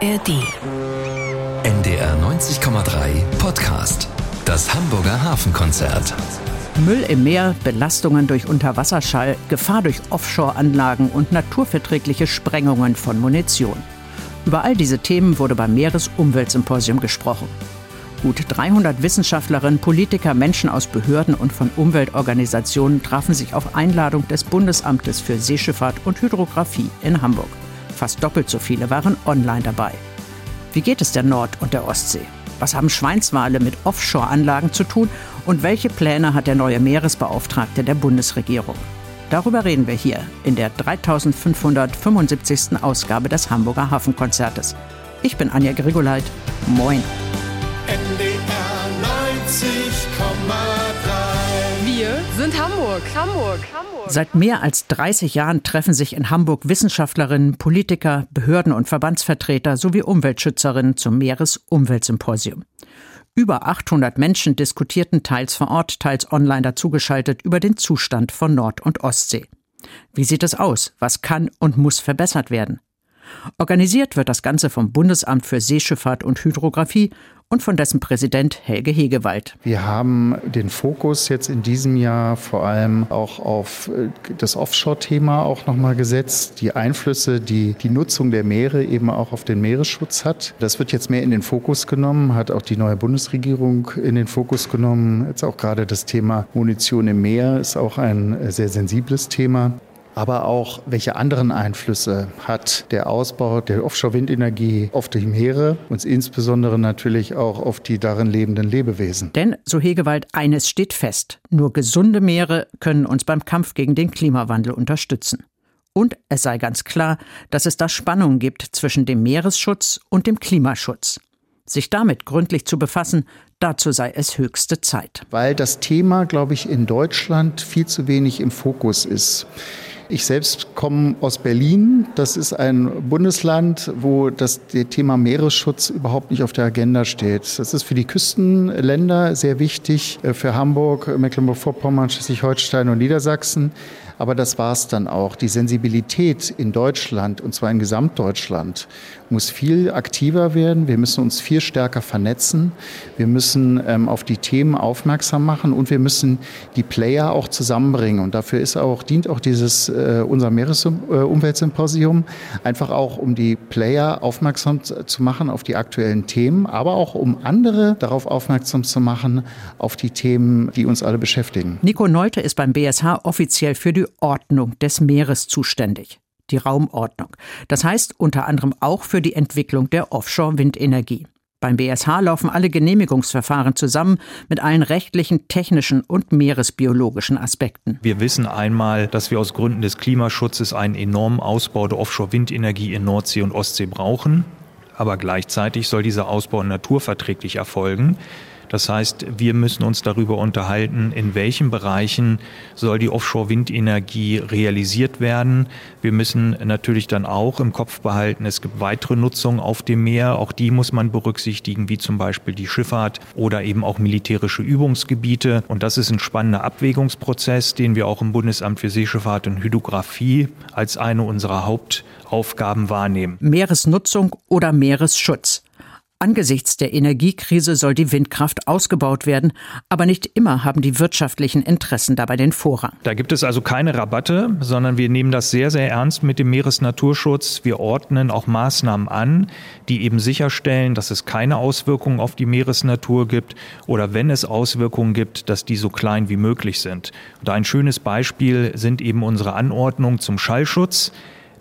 ARD. NDR 90,3 Podcast. Das Hamburger Hafenkonzert. Müll im Meer, Belastungen durch Unterwasserschall, Gefahr durch Offshore-Anlagen und naturverträgliche Sprengungen von Munition. Über all diese Themen wurde beim Meeresumweltsymposium gesprochen. Gut 300 Wissenschaftlerinnen, Politiker, Menschen aus Behörden und von Umweltorganisationen trafen sich auf Einladung des Bundesamtes für Seeschifffahrt und Hydrographie in Hamburg. Fast doppelt so viele waren online dabei. Wie geht es der Nord- und der Ostsee? Was haben Schweinswale mit Offshore-Anlagen zu tun und welche Pläne hat der neue Meeresbeauftragte der Bundesregierung? Darüber reden wir hier in der 3575. Ausgabe des Hamburger Hafenkonzertes. Ich bin Anja Grigoleit. Moin. NDR 90,3. Sind Hamburg. Hamburg. Hamburg. Seit mehr als 30 Jahren treffen sich in Hamburg Wissenschaftlerinnen, Politiker, Behörden und Verbandsvertreter sowie Umweltschützerinnen zum Meeresumweltsymposium. Über 800 Menschen diskutierten teils vor Ort, teils online dazugeschaltet über den Zustand von Nord- und Ostsee. Wie sieht es aus? Was kann und muss verbessert werden? Organisiert wird das Ganze vom Bundesamt für Seeschifffahrt und Hydrographie und von dessen Präsident Helge Hegewald. Wir haben den Fokus jetzt in diesem Jahr vor allem auch auf äh, das Offshore-Thema auch nochmal gesetzt, die Einflüsse, die die Nutzung der Meere eben auch auf den Meeresschutz hat. Das wird jetzt mehr in den Fokus genommen, hat auch die neue Bundesregierung in den Fokus genommen. Jetzt auch gerade das Thema Munition im Meer ist auch ein äh, sehr sensibles Thema aber auch welche anderen Einflüsse hat der Ausbau der Offshore-Windenergie auf die Meere und insbesondere natürlich auch auf die darin lebenden Lebewesen. Denn, so Hegewald, eines steht fest. Nur gesunde Meere können uns beim Kampf gegen den Klimawandel unterstützen. Und es sei ganz klar, dass es da Spannungen gibt zwischen dem Meeresschutz und dem Klimaschutz. Sich damit gründlich zu befassen, dazu sei es höchste Zeit. Weil das Thema, glaube ich, in Deutschland viel zu wenig im Fokus ist. Ich selbst komme aus Berlin. Das ist ein Bundesland, wo das Thema Meeresschutz überhaupt nicht auf der Agenda steht. Das ist für die Küstenländer sehr wichtig, äh, für Hamburg, Mecklenburg-Vorpommern, Schleswig-Holstein und Niedersachsen. Aber das war es dann auch. Die Sensibilität in Deutschland, und zwar in Gesamtdeutschland, muss viel aktiver werden. Wir müssen uns viel stärker vernetzen. Wir müssen ähm, auf die Themen aufmerksam machen und wir müssen die Player auch zusammenbringen. Und dafür ist auch, dient auch dieses äh, unser Meeresumweltsymposium, einfach auch um die Player aufmerksam zu machen auf die aktuellen Themen, aber auch um andere darauf aufmerksam zu machen, auf die Themen, die uns alle beschäftigen. Nico Neute ist beim BSH offiziell für die Ordnung des Meeres zuständig. Die Raumordnung. Das heißt unter anderem auch für die Entwicklung der Offshore-Windenergie. Beim BSH laufen alle Genehmigungsverfahren zusammen mit allen rechtlichen, technischen und meeresbiologischen Aspekten. Wir wissen einmal, dass wir aus Gründen des Klimaschutzes einen enormen Ausbau der Offshore-Windenergie in Nordsee und Ostsee brauchen. Aber gleichzeitig soll dieser Ausbau naturverträglich erfolgen. Das heißt, wir müssen uns darüber unterhalten, in welchen Bereichen soll die Offshore-Windenergie realisiert werden. Wir müssen natürlich dann auch im Kopf behalten, es gibt weitere Nutzungen auf dem Meer. Auch die muss man berücksichtigen, wie zum Beispiel die Schifffahrt oder eben auch militärische Übungsgebiete. Und das ist ein spannender Abwägungsprozess, den wir auch im Bundesamt für Seeschifffahrt und Hydrographie als eine unserer Hauptaufgaben wahrnehmen. Meeresnutzung oder Meeresschutz. Angesichts der Energiekrise soll die Windkraft ausgebaut werden, aber nicht immer haben die wirtschaftlichen Interessen dabei den Vorrang. Da gibt es also keine Rabatte, sondern wir nehmen das sehr, sehr ernst mit dem Meeresnaturschutz. Wir ordnen auch Maßnahmen an, die eben sicherstellen, dass es keine Auswirkungen auf die Meeresnatur gibt oder wenn es Auswirkungen gibt, dass die so klein wie möglich sind. Und ein schönes Beispiel sind eben unsere Anordnungen zum Schallschutz.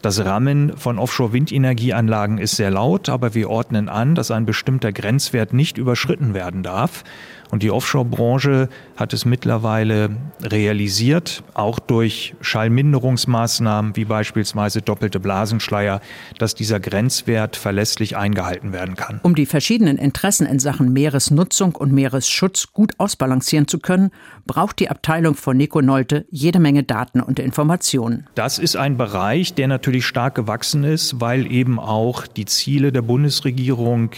Das Rammen von Offshore-Windenergieanlagen ist sehr laut, aber wir ordnen an, dass ein bestimmter Grenzwert nicht überschritten werden darf. Und die Offshore-Branche hat es mittlerweile realisiert, auch durch Schallminderungsmaßnahmen wie beispielsweise doppelte Blasenschleier, dass dieser Grenzwert verlässlich eingehalten werden kann. Um die verschiedenen Interessen in Sachen Meeresnutzung und Meeresschutz gut ausbalancieren zu können, braucht die Abteilung von Nico Nolte jede Menge Daten und Informationen. Das ist ein Bereich, der natürlich stark gewachsen ist, weil eben auch die Ziele der Bundesregierung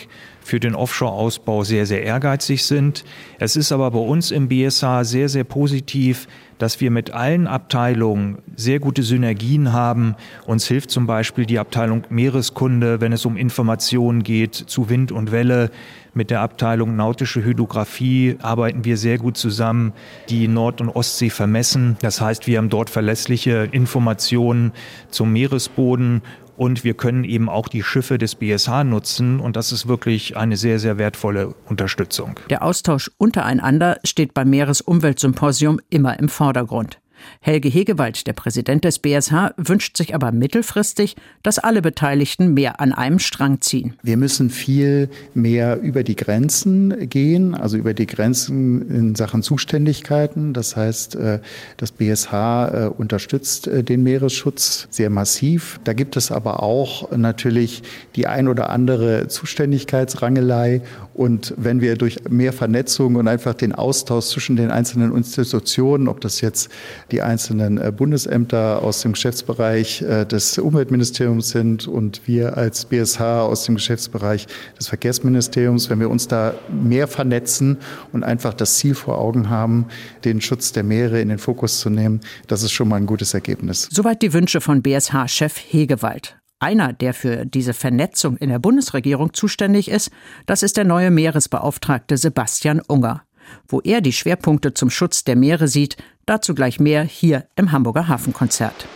für den Offshore-Ausbau sehr, sehr ehrgeizig sind. Es ist aber bei uns im BSH sehr, sehr positiv, dass wir mit allen Abteilungen sehr gute Synergien haben. Uns hilft zum Beispiel die Abteilung Meereskunde, wenn es um Informationen geht zu Wind und Welle. Mit der Abteilung Nautische Hydrographie arbeiten wir sehr gut zusammen, die Nord- und Ostsee vermessen. Das heißt, wir haben dort verlässliche Informationen zum Meeresboden und wir können eben auch die Schiffe des BSH nutzen und das ist wirklich eine sehr, sehr wertvolle Unterstützung. Der Austausch untereinander steht beim Meeresumweltsymposium immer im Vordergrund. Helge Hegewald, der Präsident des BSH, wünscht sich aber mittelfristig, dass alle Beteiligten mehr an einem Strang ziehen. Wir müssen viel mehr über die Grenzen gehen, also über die Grenzen in Sachen Zuständigkeiten. Das heißt, äh, das BSH äh, unterstützt äh, den Meeresschutz sehr massiv. Da gibt es aber auch natürlich die ein oder andere Zuständigkeitsrangelei. Und wenn wir durch mehr Vernetzung und einfach den Austausch zwischen den einzelnen Institutionen, ob das jetzt die einzelnen äh, Bundesämter aus dem Geschäftsbereich äh, des Umweltministeriums sind und wir als BSH aus dem Geschäftsbereich des Verkehrsministeriums, wenn wir uns da mehr vernetzen und einfach das Ziel vor Augen haben, den Schutz der Meere in den Fokus zu nehmen, das ist schon mal ein gutes Ergebnis. Soweit die Wünsche von BSH-Chef Hegewald. Einer, der für diese Vernetzung in der Bundesregierung zuständig ist, das ist der neue Meeresbeauftragte Sebastian Unger. Wo er die Schwerpunkte zum Schutz der Meere sieht, dazu gleich mehr hier im Hamburger Hafenkonzert.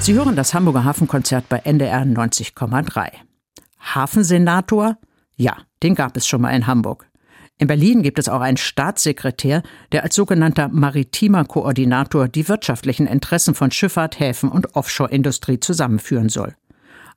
Sie hören das Hamburger Hafenkonzert bei NDR 90,3. Hafensenator? Ja, den gab es schon mal in Hamburg. In Berlin gibt es auch einen Staatssekretär, der als sogenannter maritimer Koordinator die wirtschaftlichen Interessen von Schifffahrt, Häfen und Offshore-Industrie zusammenführen soll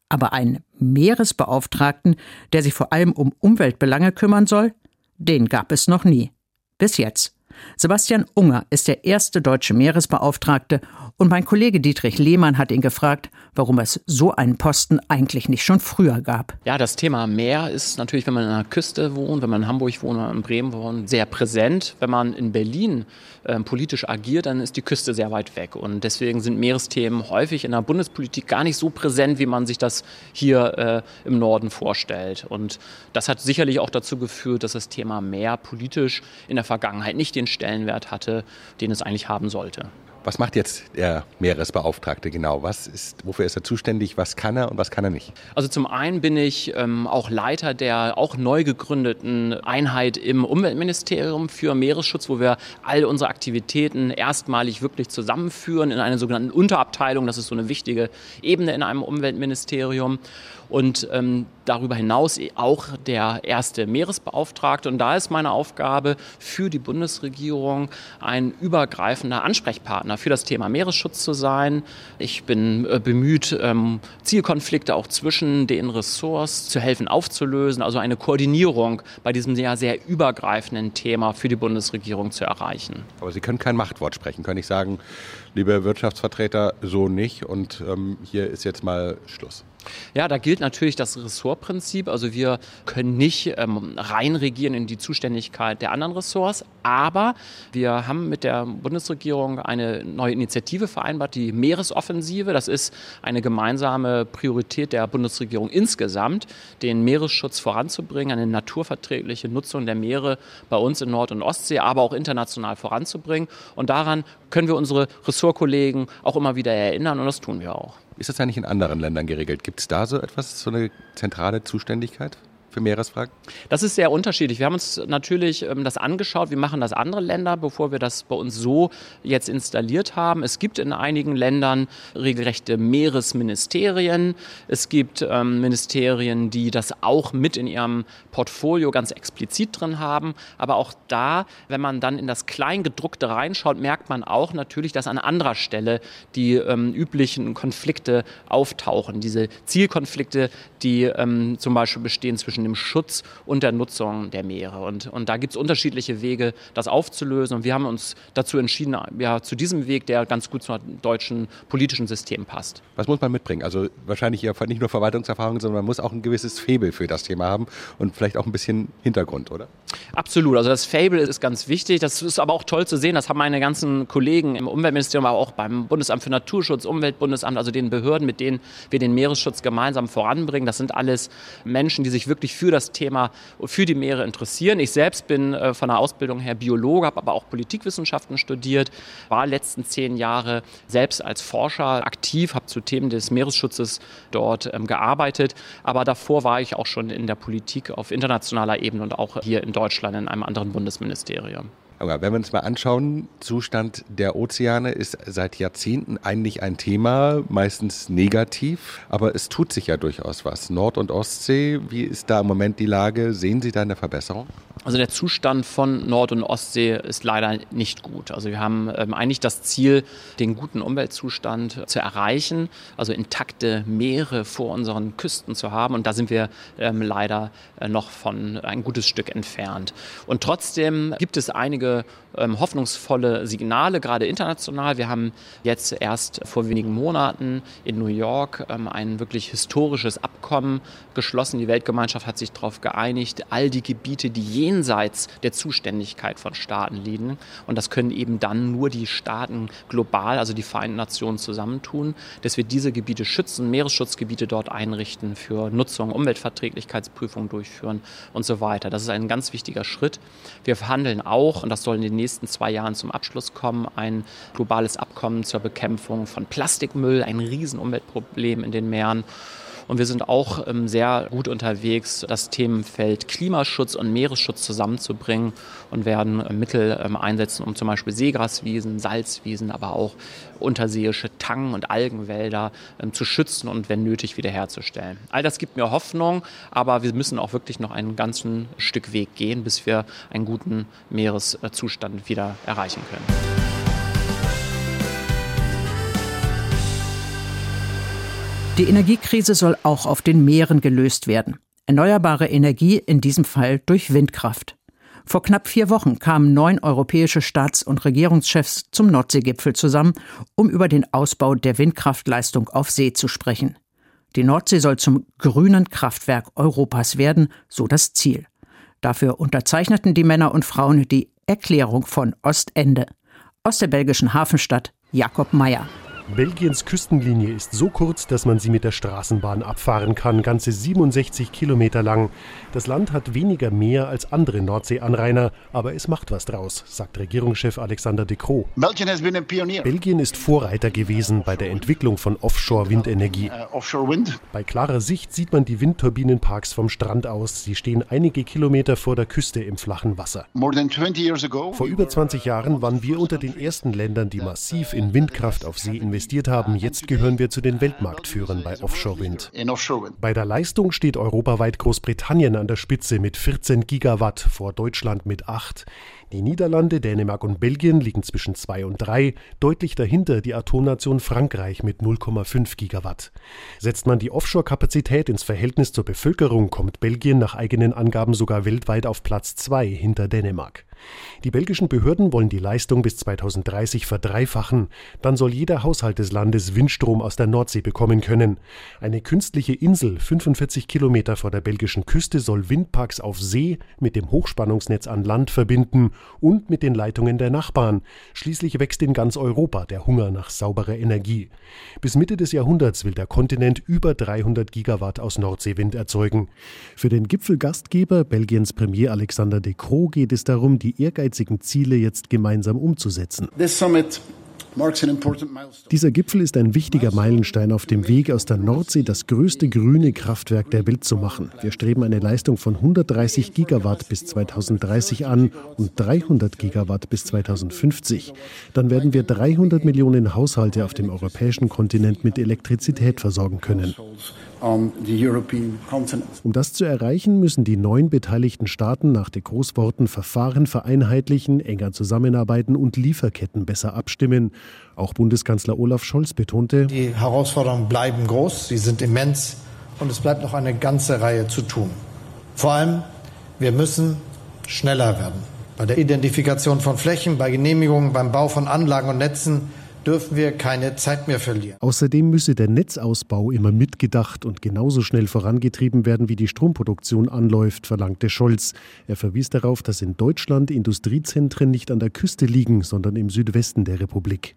aber einen Meeresbeauftragten, der sich vor allem um Umweltbelange kümmern soll, den gab es noch nie. Bis jetzt. Sebastian Unger ist der erste deutsche Meeresbeauftragte und mein Kollege Dietrich Lehmann hat ihn gefragt, warum es so einen Posten eigentlich nicht schon früher gab. Ja, das Thema Meer ist natürlich, wenn man an der Küste wohnt, wenn man in Hamburg wohnt oder in Bremen wohnt, sehr präsent. Wenn man in Berlin äh, politisch agiert, dann ist die Küste sehr weit weg. Und deswegen sind Meeresthemen häufig in der Bundespolitik gar nicht so präsent, wie man sich das hier äh, im Norden vorstellt. Und das hat sicherlich auch dazu geführt, dass das Thema Meer politisch in der Vergangenheit nicht den Stellenwert hatte, den es eigentlich haben sollte. Was macht jetzt der Meeresbeauftragte genau? Was ist, wofür ist er zuständig? Was kann er und was kann er nicht? Also zum einen bin ich ähm, auch Leiter der auch neu gegründeten Einheit im Umweltministerium für Meeresschutz, wo wir all unsere Aktivitäten erstmalig wirklich zusammenführen in einer sogenannten Unterabteilung. Das ist so eine wichtige Ebene in einem Umweltministerium und ähm, darüber hinaus auch der erste Meeresbeauftragte. Und da ist meine Aufgabe für die Bundesregierung ein übergreifender Ansprechpartner für das Thema Meeresschutz zu sein. Ich bin äh, bemüht, ähm, Zielkonflikte auch zwischen den Ressorts zu helfen aufzulösen, also eine Koordinierung bei diesem sehr, sehr übergreifenden Thema für die Bundesregierung zu erreichen. Aber Sie können kein Machtwort sprechen, können nicht sagen, liebe Wirtschaftsvertreter, so nicht und ähm, hier ist jetzt mal Schluss. Ja, da gilt natürlich das Ressortprinzip. Also wir können nicht ähm, reinregieren in die Zuständigkeit der anderen Ressorts, aber wir haben mit der Bundesregierung eine neue Initiative vereinbart, die Meeresoffensive. Das ist eine gemeinsame Priorität der Bundesregierung insgesamt, den Meeresschutz voranzubringen, eine naturverträgliche Nutzung der Meere bei uns in Nord- und Ostsee, aber auch international voranzubringen. Und daran können wir unsere Ressortkollegen auch immer wieder erinnern und das tun wir auch. Ist das eigentlich in anderen Ländern geregelt? Gibt es da so etwas, so eine zentrale Zuständigkeit? Für Meeresfragen? Das ist sehr unterschiedlich. Wir haben uns natürlich ähm, das angeschaut. Wie machen das andere Länder, bevor wir das bei uns so jetzt installiert haben? Es gibt in einigen Ländern regelrechte Meeresministerien. Es gibt ähm, Ministerien, die das auch mit in ihrem Portfolio ganz explizit drin haben. Aber auch da, wenn man dann in das Kleingedruckte reinschaut, merkt man auch natürlich, dass an anderer Stelle die ähm, üblichen Konflikte auftauchen. Diese Zielkonflikte, die ähm, zum Beispiel bestehen zwischen dem Schutz und der Nutzung der Meere. Und, und da gibt es unterschiedliche Wege, das aufzulösen. Und wir haben uns dazu entschieden, ja, zu diesem Weg, der ganz gut zum deutschen politischen System passt. Was muss man mitbringen? Also wahrscheinlich ja nicht nur Verwaltungserfahrung, sondern man muss auch ein gewisses Faible für das Thema haben und vielleicht auch ein bisschen Hintergrund, oder? Absolut. Also das Fable ist ganz wichtig. Das ist aber auch toll zu sehen. Das haben meine ganzen Kollegen im Umweltministerium, aber auch beim Bundesamt für Naturschutz, Umweltbundesamt, also den Behörden, mit denen wir den Meeresschutz gemeinsam voranbringen. Das sind alles Menschen, die sich wirklich wirklich für das Thema, für die Meere interessieren. Ich selbst bin äh, von der Ausbildung her Biologe, habe aber auch Politikwissenschaften studiert, war letzten zehn Jahre selbst als Forscher aktiv, habe zu Themen des Meeresschutzes dort ähm, gearbeitet. Aber davor war ich auch schon in der Politik auf internationaler Ebene und auch hier in Deutschland in einem anderen Bundesministerium. Aber wenn wir uns mal anschauen, Zustand der Ozeane ist seit Jahrzehnten eigentlich ein Thema, meistens negativ, aber es tut sich ja durchaus was. Nord- und Ostsee, wie ist da im Moment die Lage? Sehen Sie da eine Verbesserung? Also der Zustand von Nord- und Ostsee ist leider nicht gut. Also wir haben ähm, eigentlich das Ziel, den guten Umweltzustand zu erreichen, also intakte Meere vor unseren Küsten zu haben. Und da sind wir ähm, leider äh, noch von ein gutes Stück entfernt. Und trotzdem gibt es einige Vorträge ähm, hoffnungsvolle Signale, gerade international. Wir haben jetzt erst vor wenigen Monaten in New York ähm, ein wirklich historisches Abkommen geschlossen. Die Weltgemeinschaft hat sich darauf geeinigt, all die Gebiete, die jenseits der Zuständigkeit von Staaten liegen, und das können eben dann nur die Staaten global, also die Vereinten Nationen zusammentun, dass wir diese Gebiete schützen, Meeresschutzgebiete dort einrichten, für Nutzung, Umweltverträglichkeitsprüfungen durchführen und so weiter. Das ist ein ganz wichtiger Schritt. Wir verhandeln auch, und das soll in den nächsten zwei Jahren zum Abschluss kommen, ein globales Abkommen zur Bekämpfung von Plastikmüll, ein Riesenumweltproblem in den Meeren. Und wir sind auch ähm, sehr gut unterwegs, das Themenfeld Klimaschutz und Meeresschutz zusammenzubringen und werden äh, Mittel ähm, einsetzen, um zum Beispiel Seegraswiesen, Salzwiesen, aber auch unterseeische Tang- und Algenwälder ähm, zu schützen und wenn nötig wiederherzustellen. All das gibt mir Hoffnung, aber wir müssen auch wirklich noch ein ganzes Stück Weg gehen, bis wir einen guten Meereszustand wieder erreichen können. Die Energiekrise soll auch auf den Meeren gelöst werden. Erneuerbare Energie in diesem Fall durch Windkraft. Vor knapp vier Wochen kamen neun europäische Staats- und Regierungschefs zum Nordseegipfel zusammen, um über den Ausbau der Windkraftleistung auf See zu sprechen. Die Nordsee soll zum grünen Kraftwerk Europas werden, so das Ziel. Dafür unterzeichneten die Männer und Frauen die Erklärung von Ostende. Aus der belgischen Hafenstadt Jakob Meyer. Belgiens Küstenlinie ist so kurz, dass man sie mit der Straßenbahn abfahren kann, ganze 67 Kilometer lang. Das Land hat weniger Meer als andere Nordseeanrainer, aber es macht was draus, sagt Regierungschef Alexander De Croo. Belgien ist Vorreiter gewesen bei der Entwicklung von Offshore-Windenergie. Uh, bei klarer Sicht sieht man die Windturbinenparks vom Strand aus. Sie stehen einige Kilometer vor der Küste im flachen Wasser. Vor über 20 Jahren waren wir unter den ersten Ländern, die massiv in Windkraft auf See investieren investiert haben. Jetzt gehören wir zu den Weltmarktführern bei Offshore-Wind. Bei der Leistung steht europaweit Großbritannien an der Spitze mit 14 Gigawatt vor Deutschland mit 8. Die Niederlande, Dänemark und Belgien liegen zwischen 2 und 3, deutlich dahinter die Atomnation Frankreich mit 0,5 Gigawatt. Setzt man die Offshore-Kapazität ins Verhältnis zur Bevölkerung, kommt Belgien nach eigenen Angaben sogar weltweit auf Platz 2 hinter Dänemark. Die belgischen Behörden wollen die Leistung bis 2030 verdreifachen. Dann soll jeder Haushalt des Landes Windstrom aus der Nordsee bekommen können. Eine künstliche Insel 45 Kilometer vor der belgischen Küste soll Windparks auf See mit dem Hochspannungsnetz an Land verbinden und mit den Leitungen der Nachbarn. Schließlich wächst in ganz Europa der Hunger nach sauberer Energie. Bis Mitte des Jahrhunderts will der Kontinent über 300 Gigawatt aus Nordseewind erzeugen. Für den Gipfelgastgeber Belgiens Premier Alexander De Croo geht es darum, die ehrgeizigen Ziele jetzt gemeinsam umzusetzen. Dieser Gipfel ist ein wichtiger Meilenstein auf dem Weg aus der Nordsee das größte grüne Kraftwerk der Welt zu machen. Wir streben eine Leistung von 130 Gigawatt bis 2030 an und 300 Gigawatt bis 2050. Dann werden wir 300 Millionen Haushalte auf dem europäischen Kontinent mit Elektrizität versorgen können. Um das zu erreichen, müssen die neun beteiligten Staaten nach den Großworten Verfahren vereinheitlichen, enger zusammenarbeiten und Lieferketten besser abstimmen. Auch Bundeskanzler Olaf Scholz betonte, die Herausforderungen bleiben groß, sie sind immens und es bleibt noch eine ganze Reihe zu tun. Vor allem, wir müssen schneller werden. Bei der Identifikation von Flächen, bei Genehmigungen, beim Bau von Anlagen und Netzen dürfen wir keine Zeit mehr verlieren. Außerdem müsse der Netzausbau immer mitgedacht und genauso schnell vorangetrieben werden, wie die Stromproduktion anläuft, verlangte Scholz. Er verwies darauf, dass in Deutschland Industriezentren nicht an der Küste liegen, sondern im Südwesten der Republik.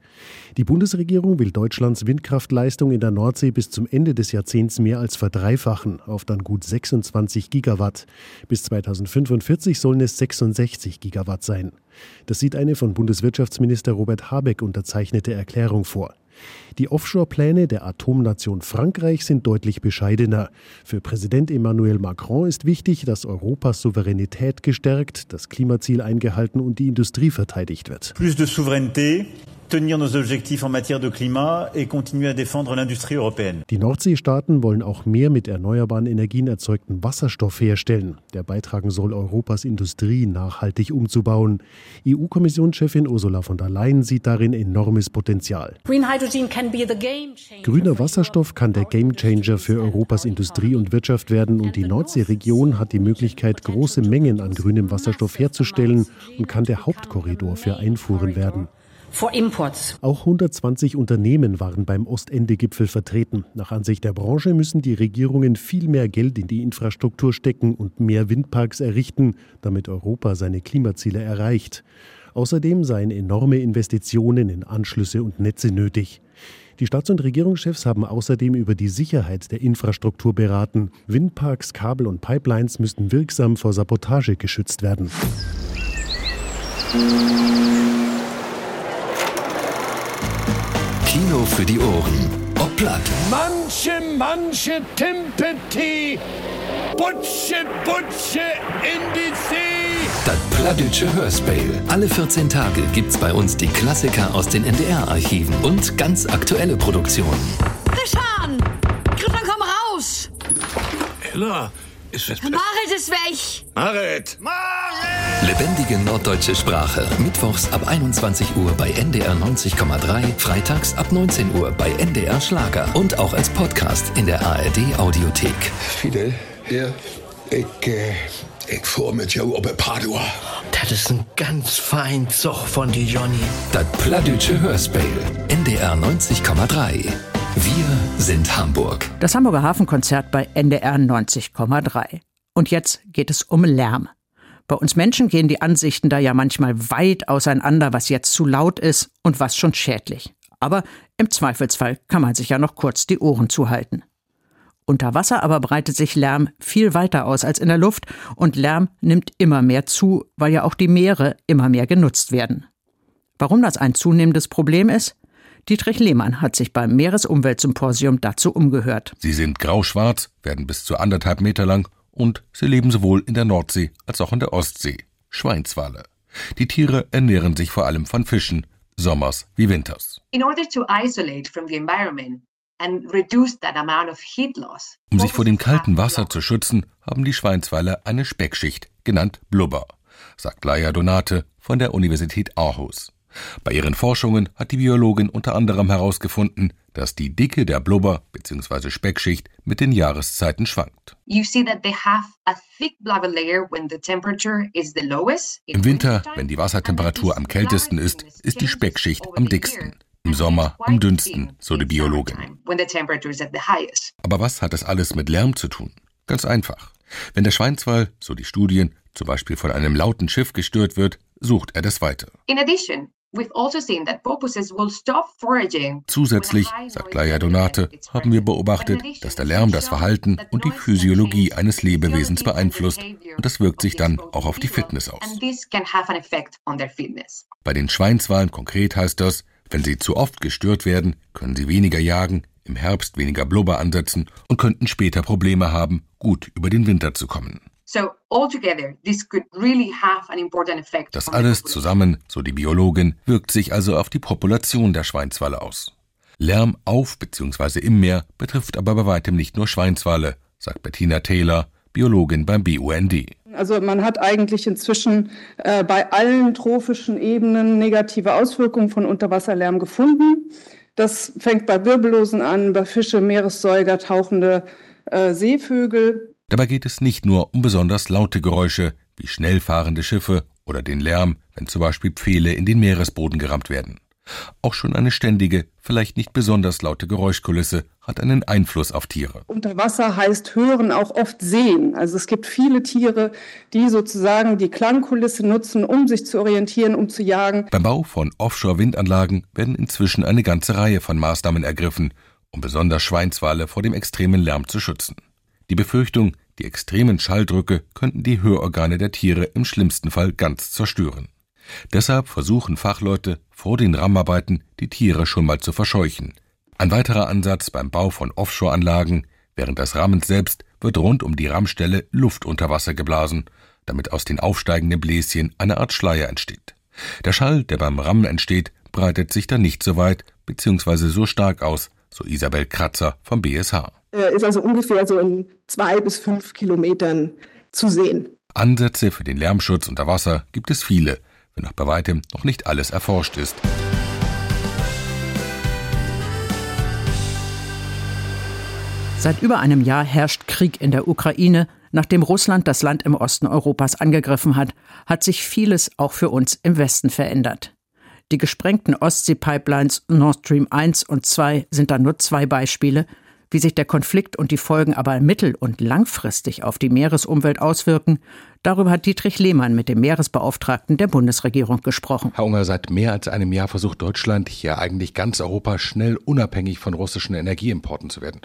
Die Bundesregierung will Deutschlands Windkraftleistung in der Nordsee bis zum Ende des Jahrzehnts mehr als verdreifachen, auf dann gut 26 Gigawatt. Bis 2045 sollen es 66 Gigawatt sein. Das sieht eine von Bundeswirtschaftsminister Robert Habeck unterzeichnete Erklärung vor. Die Offshore-Pläne der Atomnation Frankreich sind deutlich bescheidener. Für Präsident Emmanuel Macron ist wichtig, dass Europas Souveränität gestärkt, das Klimaziel eingehalten und die Industrie verteidigt wird. Plus de souveraineté, tenir nos objectifs en matière de climat et continuer à défendre l'industrie européenne. Die Nordseestaaten wollen auch mehr mit erneuerbaren Energien erzeugten Wasserstoff herstellen, der beitragen soll, Europas Industrie nachhaltig umzubauen. EU-Kommissionschefin Ursula von der Leyen sieht darin enormes Potenzial. Grüner Wasserstoff kann der Gamechanger für Europas Industrie und Wirtschaft werden und die Nordseeregion hat die Möglichkeit, große Mengen an grünem Wasserstoff herzustellen und kann der Hauptkorridor für Einfuhren werden. Auch 120 Unternehmen waren beim Ostende-Gipfel vertreten. Nach Ansicht der Branche müssen die Regierungen viel mehr Geld in die Infrastruktur stecken und mehr Windparks errichten, damit Europa seine Klimaziele erreicht. Außerdem seien enorme Investitionen in Anschlüsse und Netze nötig. Die Staats- und Regierungschefs haben außerdem über die Sicherheit der Infrastruktur beraten. Windparks, Kabel und Pipelines müssten wirksam vor Sabotage geschützt werden. Kino für die Ohren. Ob platt. Manche, manche Timpeti. Butsche, Butsche in die See. Das Plattdütsche Hörspiel. Alle 14 Tage gibt's bei uns die Klassiker aus den NDR-Archiven und ganz aktuelle Produktionen. Krishan! Krishan, komm raus! Ella, ist das... Marit ist weg! Marit! Lebendige norddeutsche Sprache. Mittwochs ab 21 Uhr bei NDR 90,3. Freitags ab 19 Uhr bei NDR Schlager. Und auch als Podcast in der ARD Audiothek. Fidel? Ja? Ich, äh, ich fuhr mit Joe op Padua. Das ist ein ganz fein Zug von die Johnny. Das Plattdütsche Hörspiel. NDR 90,3. Wir sind Hamburg. Das Hamburger Hafenkonzert bei NDR 90,3. Und jetzt geht es um Lärm. Bei uns Menschen gehen die Ansichten da ja manchmal weit auseinander, was jetzt zu laut ist und was schon schädlich. Aber im Zweifelsfall kann man sich ja noch kurz die Ohren zuhalten. Unter Wasser aber breitet sich Lärm viel weiter aus als in der Luft und Lärm nimmt immer mehr zu, weil ja auch die Meere immer mehr genutzt werden. Warum das ein zunehmendes Problem ist? Dietrich Lehmann hat sich beim Meeresumweltsymposium dazu umgehört. Sie sind grauschwarz, werden bis zu anderthalb Meter lang und sie leben sowohl in der Nordsee als auch in der Ostsee. Schweinswale. Die Tiere ernähren sich vor allem von Fischen, sommers wie winters. In order to isolate from the environment and reduce that amount of heat loss. Um sich vor dem kalten Wasser zu schützen, haben die Schweinswale eine Speckschicht, genannt Blubber, sagt Laia Donate von der Universität Aarhus. Bei ihren Forschungen hat die Biologin unter anderem herausgefunden, dass die Dicke der Blubber bzw. Speckschicht mit den Jahreszeiten schwankt. Im Winter, wenn die Wassertemperatur am kältesten ist, ist die Speckschicht am dicksten. Im Sommer am dünnsten, so die Biologin. Aber was hat das alles mit Lärm zu tun? Ganz einfach. Wenn der Schweinswal, so die Studien, zum Beispiel von einem lauten Schiff gestört wird, sucht er das Weite. Also. Zusätzlich, sagt Laia Donate, haben wir beobachtet, dass der Lärm das Verhalten und die Physiologie eines Lebewesens beeinflusst und das wirkt sich dann auch auf die Fitness aus. Bei den Schweinswalen konkret heißt das, wenn sie zu oft gestört werden, können sie weniger jagen, im Herbst weniger Blubber ansetzen und könnten später Probleme haben, gut über den Winter zu kommen. Das alles zusammen, so die Biologin, wirkt sich also auf die Population der Schweinswale aus. Lärm auf bzw. im Meer betrifft aber bei weitem nicht nur Schweinswale, sagt Bettina Taylor, Biologin beim BUND. Also man hat eigentlich inzwischen äh, bei allen trophischen Ebenen negative Auswirkungen von Unterwasserlärm gefunden. Das fängt bei Wirbellosen an, bei Fische, Meeressäuger, tauchende äh, Seevögel. Dabei geht es nicht nur um besonders laute Geräusche wie schnell fahrende Schiffe oder den Lärm, wenn zum Beispiel Pfähle in den Meeresboden gerammt werden. Auch schon eine ständige, vielleicht nicht besonders laute Geräuschkulisse hat einen Einfluss auf Tiere. Unter Wasser heißt hören auch oft sehen. Also es gibt viele Tiere, die sozusagen die Klangkulisse nutzen, um sich zu orientieren, um zu jagen. Beim Bau von Offshore-Windanlagen werden inzwischen eine ganze Reihe von Maßnahmen ergriffen, um besonders Schweinswale vor dem extremen Lärm zu schützen. Die Befürchtung, die extremen Schalldrücke könnten die Hörorgane der Tiere im schlimmsten Fall ganz zerstören. Deshalb versuchen Fachleute vor den Rammarbeiten die Tiere schon mal zu verscheuchen. Ein weiterer Ansatz beim Bau von Offshore-Anlagen während des Rammens selbst wird rund um die Rammstelle Luft unter Wasser geblasen, damit aus den aufsteigenden Bläschen eine Art Schleier entsteht. Der Schall, der beim Rammen entsteht, breitet sich dann nicht so weit bzw. so stark aus, so Isabel Kratzer vom BSH. Er ist also ungefähr so in zwei bis fünf Kilometern zu sehen. Ansätze für den Lärmschutz unter Wasser gibt es viele, wenn auch bei weitem noch nicht alles erforscht ist. Seit über einem Jahr herrscht Krieg in der Ukraine. Nachdem Russland das Land im Osten Europas angegriffen hat, hat sich vieles auch für uns im Westen verändert. Die gesprengten Ostsee-Pipelines Nord Stream 1 und 2 sind da nur zwei Beispiele, wie sich der Konflikt und die Folgen aber mittel- und langfristig auf die Meeresumwelt auswirken, darüber hat Dietrich Lehmann mit dem Meeresbeauftragten der Bundesregierung gesprochen. Herr Unger, seit mehr als einem Jahr versucht Deutschland, hier eigentlich ganz Europa schnell unabhängig von russischen Energieimporten zu werden.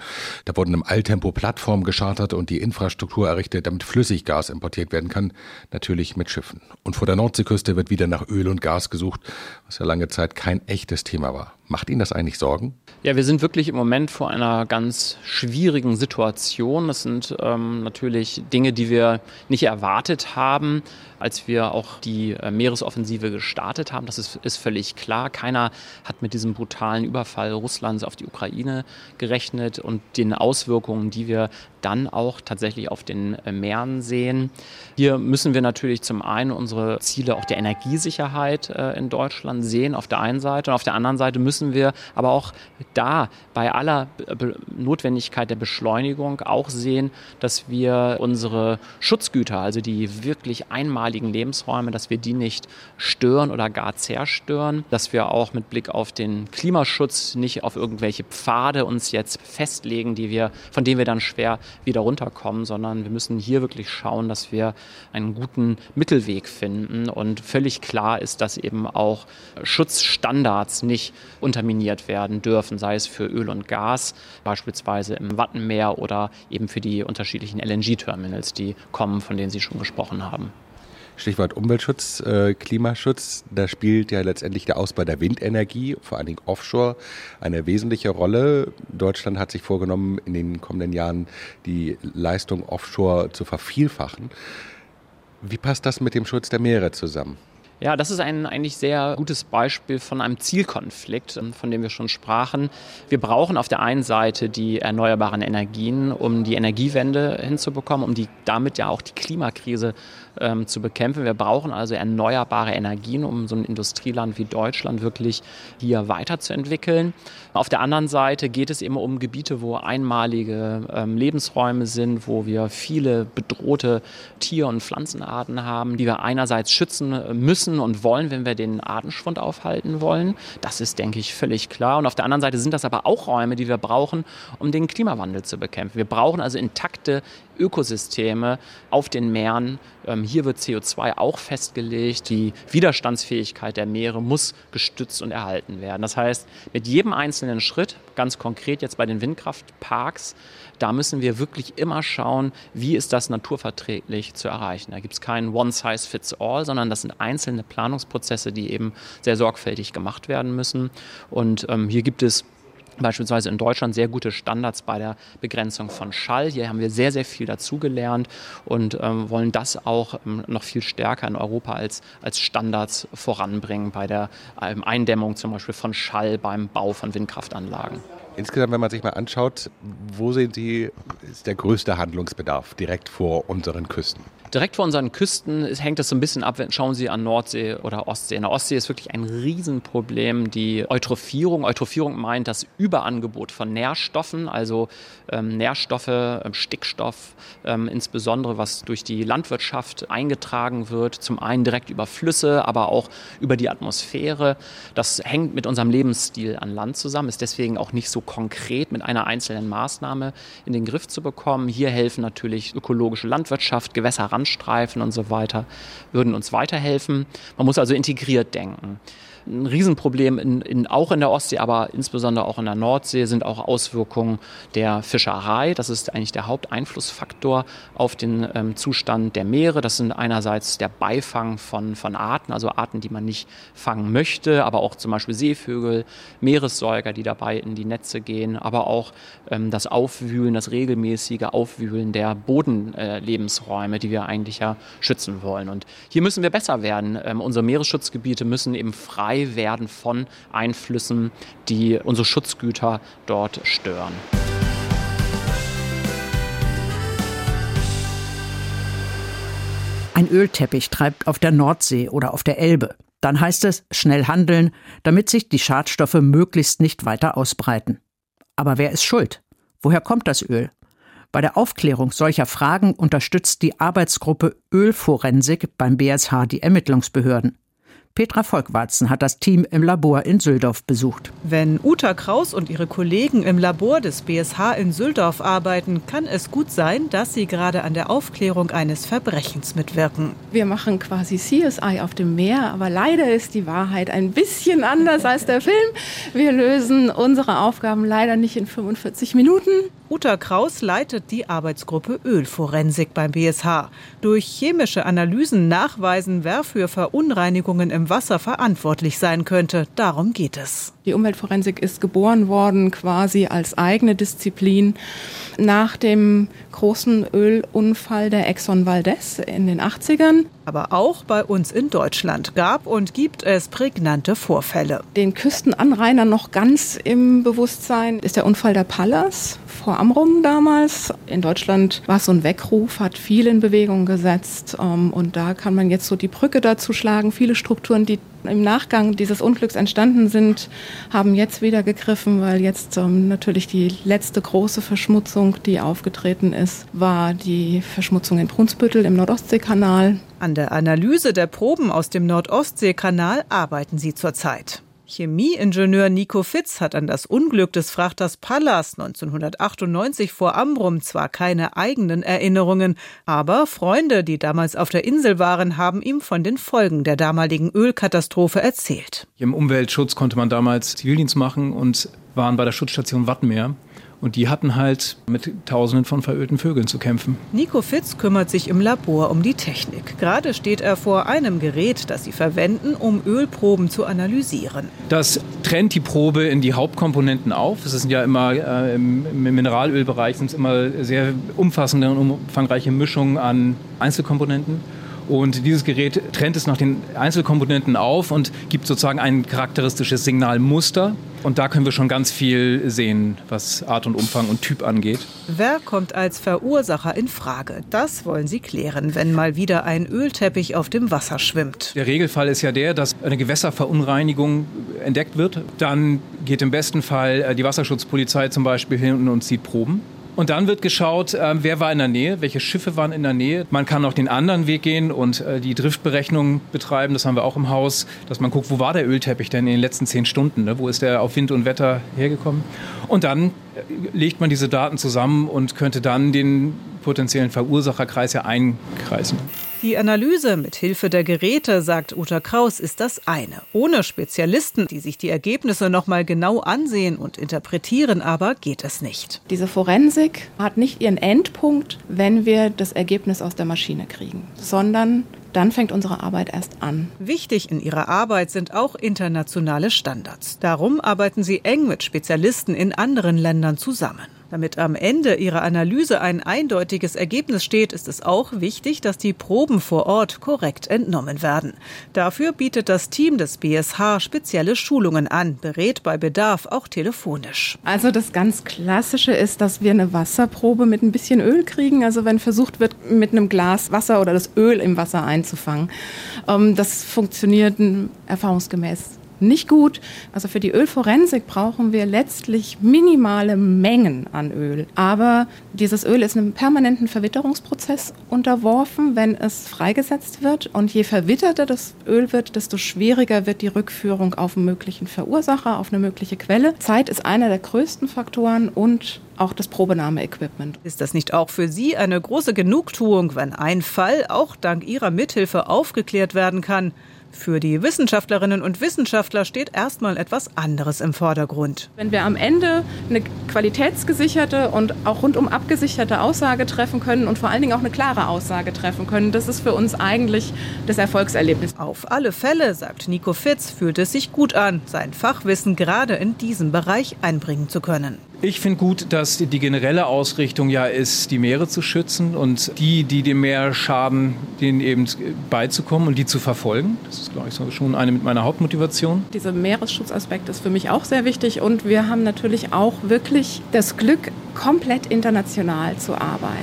Da wurden im Alltempo Plattformen geschartert und die Infrastruktur errichtet, damit Flüssiggas importiert werden kann, natürlich mit Schiffen. Und vor der Nordseeküste wird wieder nach Öl und Gas gesucht, was ja lange Zeit kein echtes Thema war. Macht Ihnen das eigentlich Sorgen? Ja, wir sind wirklich im Moment vor einer ganz schwierigen Situation. Das sind ähm, natürlich Dinge, die wir nicht erwartet haben, als wir auch die äh, Meeresoffensive gestartet haben. Das ist, ist völlig klar. Keiner hat mit diesem brutalen Überfall Russlands auf die Ukraine gerechnet und den Auswirkungen, die wir dann auch tatsächlich auf den äh, Meeren sehen. Hier müssen wir natürlich zum einen unsere Ziele auch der Energiesicherheit äh, in Deutschland sehen, auf der einen Seite. Und auf der anderen Seite müssen wir aber auch da bei aller Notwendigkeit der Beschleunigung auch sehen, dass wir unsere Schutzgüter, also die wirklich einmaligen Lebensräume, dass wir die nicht stören oder gar zerstören, dass wir auch mit Blick auf den Klimaschutz nicht auf irgendwelche Pfade uns jetzt festlegen, die wir, von denen wir dann schwer wieder runterkommen, sondern wir müssen hier wirklich schauen, dass wir einen guten Mittelweg finden und völlig klar ist, dass eben auch Schutzstandards nicht unterminiert werden dürfen, sei es für Öl und Gas, beispielsweise im Wattenmeer oder eben für die unterschiedlichen LNG-Terminals, die kommen, von denen Sie schon gesprochen haben. Stichwort Umweltschutz, äh, Klimaschutz, da spielt ja letztendlich der Ausbau der Windenergie, vor allen Dingen Offshore, eine wesentliche Rolle. Deutschland hat sich vorgenommen, in den kommenden Jahren die Leistung Offshore zu vervielfachen. Wie passt das mit dem Schutz der Meere zusammen? Ja, das ist ein eigentlich sehr gutes Beispiel von einem Zielkonflikt, ähm, von dem wir schon sprachen. Wir brauchen auf der einen Seite die erneuerbaren Energien, um die Energiewende hinzubekommen, um die damit ja auch die Klimakrise ähm, zu bekämpfen. Wir brauchen also erneuerbare Energien, um so ein Industrieland wie Deutschland wirklich hier weiterzuentwickeln. Auf der anderen Seite geht es eben um Gebiete, wo einmalige ähm, Lebensräume sind, wo wir viele bedrohte Tier- und Pflanzenarten haben, die wir einerseits schützen äh, müssen und wollen, wenn wir den Artenschwund aufhalten wollen. Das ist, denke ich, völlig klar. Und auf der anderen Seite sind das aber auch Räume, die wir brauchen, um den Klimawandel zu bekämpfen. Wir brauchen also intakte Ökosysteme auf den Meeren. Ähm, hier wird CO2 auch festgelegt. Die Widerstandsfähigkeit der Meere muss gestützt und erhalten werden. Das heißt, mit jedem einzelnen Schritt, ganz konkret jetzt bei den Windkraftparks, da müssen wir wirklich immer schauen, wie ist das naturverträglich zu erreichen. Da gibt es keinen One-Size-Fits-All, sondern das sind einzelne Planungsprozesse, die eben sehr sorgfältig gemacht werden müssen. Und ähm, hier gibt es beispielsweise in Deutschland sehr gute Standards bei der Begrenzung von Schall. Hier haben wir sehr, sehr viel dazugelernt und ähm, wollen das auch ähm, noch viel stärker in Europa als, als Standards voranbringen bei der ähm, Eindämmung zum Beispiel von Schall beim Bau von Windkraftanlagen. Insgesamt, wenn man sich mal anschaut, wo sehen Sie, ist der größte Handlungsbedarf direkt vor unseren Küsten? Direkt vor unseren Küsten hängt es so ein bisschen ab, schauen Sie an Nordsee oder Ostsee. In der Ostsee ist wirklich ein Riesenproblem die Eutrophierung. Eutrophierung meint das Überangebot von Nährstoffen, also ähm, Nährstoffe, ähm, Stickstoff, ähm, insbesondere was durch die Landwirtschaft eingetragen wird. Zum einen direkt über Flüsse, aber auch über die Atmosphäre. Das hängt mit unserem Lebensstil an Land zusammen, ist deswegen auch nicht so konkret mit einer einzelnen Maßnahme in den Griff zu bekommen. Hier helfen natürlich ökologische Landwirtschaft, Gewässerrand Randstreifen und so weiter würden uns weiterhelfen. Man muss also integriert denken ein Riesenproblem in, in, auch in der Ostsee, aber insbesondere auch in der Nordsee sind auch Auswirkungen der Fischerei. Das ist eigentlich der Haupteinflussfaktor auf den ähm, Zustand der Meere. Das sind einerseits der Beifang von, von Arten, also Arten, die man nicht fangen möchte, aber auch zum Beispiel Seevögel, Meeressäuger, die dabei in die Netze gehen, aber auch ähm, das Aufwühlen, das regelmäßige Aufwühlen der Bodenlebensräume, äh, die wir eigentlich ja schützen wollen. Und hier müssen wir besser werden. Ähm, unsere Meeresschutzgebiete müssen eben frei frei werden von Einflüssen, die unsere Schutzgüter dort stören. Ein Ölteppich treibt auf der Nordsee oder auf der Elbe. Dann heißt es schnell handeln, damit sich die Schadstoffe möglichst nicht weiter ausbreiten. Aber wer ist schuld? Woher kommt das Öl? Bei der Aufklärung solcher Fragen unterstützt die Arbeitsgruppe Ölforensik beim BSH die Ermittlungsbehörden. Petra Volkwarzen hat das Team im Labor in Süldorf besucht. Wenn Uta Kraus und ihre Kollegen im Labor des BSH in Süldorf arbeiten, kann es gut sein, dass sie gerade an der Aufklärung eines Verbrechens mitwirken. Wir machen quasi CSI auf dem Meer, aber leider ist die Wahrheit ein bisschen anders als der Film. Wir lösen unsere Aufgaben leider nicht in 45 Minuten. Uta Kraus leitet die Arbeitsgruppe Ölforensik beim BSH. Durch chemische Analysen nachweisen, wer für Verunreinigungen im Wasser verantwortlich sein könnte. Darum geht es. Die Umweltforensik ist geboren worden quasi als eigene Disziplin nach dem großen Ölunfall der Exxon Valdez in den 80ern. Aber auch bei uns in Deutschland gab und gibt es prägnante Vorfälle. Den Küstenanrainern noch ganz im Bewusstsein ist der Unfall der Pallas vor Amrum damals. In Deutschland war es so ein Weckruf, hat viel in Bewegung gesetzt. Ähm, und da kann man jetzt so die Brücke dazu schlagen. Viele Strukturen, die im Nachgang dieses Unglücks entstanden sind, haben jetzt wieder gegriffen, weil jetzt ähm, natürlich die letzte große Verschmutzung, die aufgetreten ist, war die Verschmutzung in Brunsbüttel im Nordostseekanal. An der Analyse der Proben aus dem Nordostseekanal arbeiten sie zurzeit. Chemieingenieur Nico Fitz hat an das Unglück des Frachters Pallas 1998 vor Amrum zwar keine eigenen Erinnerungen, aber Freunde, die damals auf der Insel waren, haben ihm von den Folgen der damaligen Ölkatastrophe erzählt. Im Umweltschutz konnte man damals Zivildienst machen und waren bei der Schutzstation Wattenmeer. Und die hatten halt mit Tausenden von verölten Vögeln zu kämpfen. Nico Fitz kümmert sich im Labor um die Technik. Gerade steht er vor einem Gerät, das sie verwenden, um Ölproben zu analysieren. Das trennt die Probe in die Hauptkomponenten auf. Es sind ja immer äh, im Mineralölbereich sind es immer sehr umfassende und umfangreiche Mischungen an Einzelkomponenten. Und dieses Gerät trennt es nach den Einzelkomponenten auf und gibt sozusagen ein charakteristisches Signalmuster. Und da können wir schon ganz viel sehen, was Art und Umfang und Typ angeht. Wer kommt als Verursacher in Frage? Das wollen Sie klären, wenn mal wieder ein Ölteppich auf dem Wasser schwimmt. Der Regelfall ist ja der, dass eine Gewässerverunreinigung entdeckt wird. Dann geht im besten Fall äh, die Wasserschutzpolizei zum Beispiel hin und zieht Proben. Und dann wird geschaut, äh, wer war in der Nähe, welche Schiffe waren in der Nähe. Man kann auch den anderen Weg gehen und äh, die Driftberechnung betreiben. Das haben wir auch im Haus, dass man guckt, wo war der Ölteppich denn in den letzten zehn Stunden? Ne? Wo ist der auf Wind und Wetter hergekommen? Und dann äh, legt man diese Daten zusammen und könnte dann den potenziellen Verursacherkreis ja einkreisen. Die Analyse mit Hilfe der Geräte, sagt Uta Kraus, ist das eine. Ohne Spezialisten, die sich die Ergebnisse noch mal genau ansehen und interpretieren, aber geht es nicht. Diese Forensik hat nicht ihren Endpunkt, wenn wir das Ergebnis aus der Maschine kriegen, sondern dann fängt unsere Arbeit erst an. Wichtig in ihrer Arbeit sind auch internationale Standards. Darum arbeiten sie eng mit Spezialisten in anderen Ländern zusammen. Damit am Ende ihrer Analyse ein eindeutiges Ergebnis steht, ist es auch wichtig, dass die Proben vor Ort korrekt entnommen werden. Dafür bietet das Team des BSH spezielle Schulungen an, berät bei Bedarf auch telefonisch. Also das ganz Klassische ist, dass wir eine Wasserprobe mit ein bisschen Öl kriegen. Also wenn versucht wird, mit einem Glas Wasser oder das Öl im Wasser einzufangen. Ähm, das funktioniert erfahrungsgemäß nicht gut. Also für die Ölforensik brauchen wir letztlich minimale Mengen an Öl. Aber dieses Öl ist einem permanenten Verwitterungsprozess unterworfen, wenn es freigesetzt wird. Und je verwitterter das Öl wird, desto schwieriger wird die Rückführung auf einen möglichen Verursacher, auf eine mögliche Quelle. Zeit ist einer der größten Faktoren und auch das Probenahmeequipment. Ist das nicht auch für Sie eine große Genugtuung, wenn ein Fall auch dank Ihrer Mithilfe aufgeklärt werden kann? Für die Wissenschaftlerinnen und Wissenschaftler steht erstmal etwas anderes im Vordergrund. Wenn wir am Ende eine qualitätsgesicherte und auch rundum abgesicherte Aussage treffen können und vor allen Dingen auch eine klare Aussage treffen können, das ist für uns eigentlich das Erfolgserlebnis. Auf alle Fälle, sagt Nico Fitz, fühlt es sich gut an, sein Fachwissen gerade in diesem Bereich einbringen zu können. Ich finde gut, dass die generelle Ausrichtung ja ist, die Meere zu schützen und die, die dem Meer schaden, denen eben beizukommen und die zu verfolgen. Das ist, glaube ich, schon eine mit meiner Hauptmotivation. Dieser Meeresschutzaspekt ist für mich auch sehr wichtig und wir haben natürlich auch wirklich das Glück, komplett international zu arbeiten.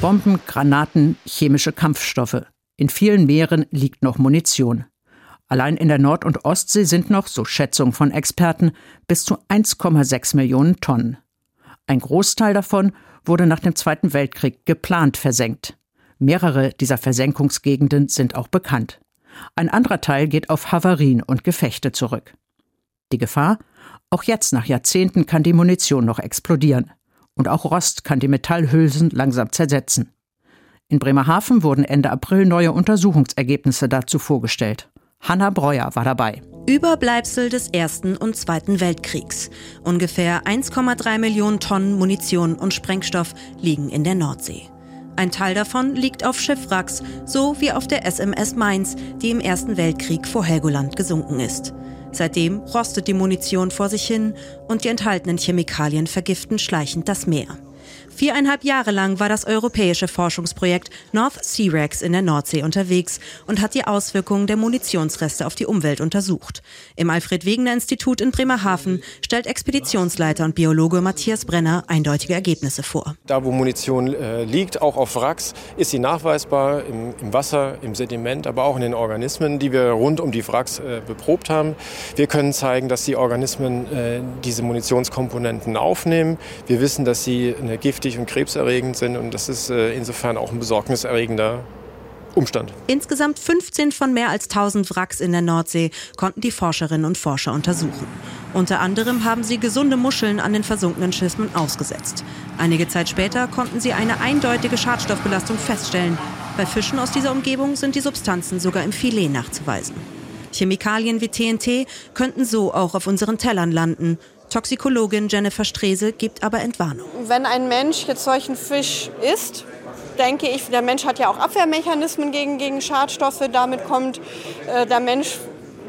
Bomben, Granaten, chemische Kampfstoffe. In vielen Meeren liegt noch Munition. Allein in der Nord- und Ostsee sind noch, so Schätzung von Experten, bis zu 1,6 Millionen Tonnen. Ein Großteil davon wurde nach dem Zweiten Weltkrieg geplant versenkt. Mehrere dieser Versenkungsgegenden sind auch bekannt. Ein anderer Teil geht auf Havarien und Gefechte zurück. Die Gefahr? Auch jetzt nach Jahrzehnten kann die Munition noch explodieren. Und auch Rost kann die Metallhülsen langsam zersetzen. In Bremerhaven wurden Ende April neue Untersuchungsergebnisse dazu vorgestellt. Hanna Breuer war dabei. Überbleibsel des Ersten und Zweiten Weltkriegs. Ungefähr 1,3 Millionen Tonnen Munition und Sprengstoff liegen in der Nordsee. Ein Teil davon liegt auf Schiffwracks, so wie auf der SMS Mainz, die im Ersten Weltkrieg vor Helgoland gesunken ist. Seitdem rostet die Munition vor sich hin und die enthaltenen Chemikalien vergiften schleichend das Meer. Viereinhalb Jahre lang war das europäische Forschungsprojekt North Sea Rex in der Nordsee unterwegs und hat die Auswirkungen der Munitionsreste auf die Umwelt untersucht. Im Alfred-Wegener-Institut in Bremerhaven stellt Expeditionsleiter und Biologe Matthias Brenner eindeutige Ergebnisse vor. Da, wo Munition äh, liegt, auch auf Wracks, ist sie nachweisbar im, im, Wasser, im Sediment, aber auch in den Organismen, die wir rund um die Wracks äh, beprobt haben. Wir können zeigen, dass die Organismen äh, diese Munitionskomponenten aufnehmen. Wir wissen, dass sie eine giftige giftig und krebserregend sind. Und das ist äh, insofern auch ein besorgniserregender Umstand. Insgesamt 15 von mehr als 1000 Wracks in der Nordsee konnten die Forscherinnen und Forscher untersuchen. Unter anderem haben sie gesunde Muscheln an den versunkenen Schiffen ausgesetzt. Einige Zeit später konnten sie eine eindeutige Schadstoffbelastung feststellen. Bei Fischen aus dieser Umgebung sind die Substanzen sogar im Filet nachzuweisen. Chemikalien wie TNT könnten so auch auf unseren Tellern landen. Toxikologin Jennifer Strese gibt aber Entwarnung. Wenn ein Mensch jetzt solchen Fisch isst, denke ich, der Mensch hat ja auch Abwehrmechanismen gegen, gegen Schadstoffe. Damit kommt äh, der Mensch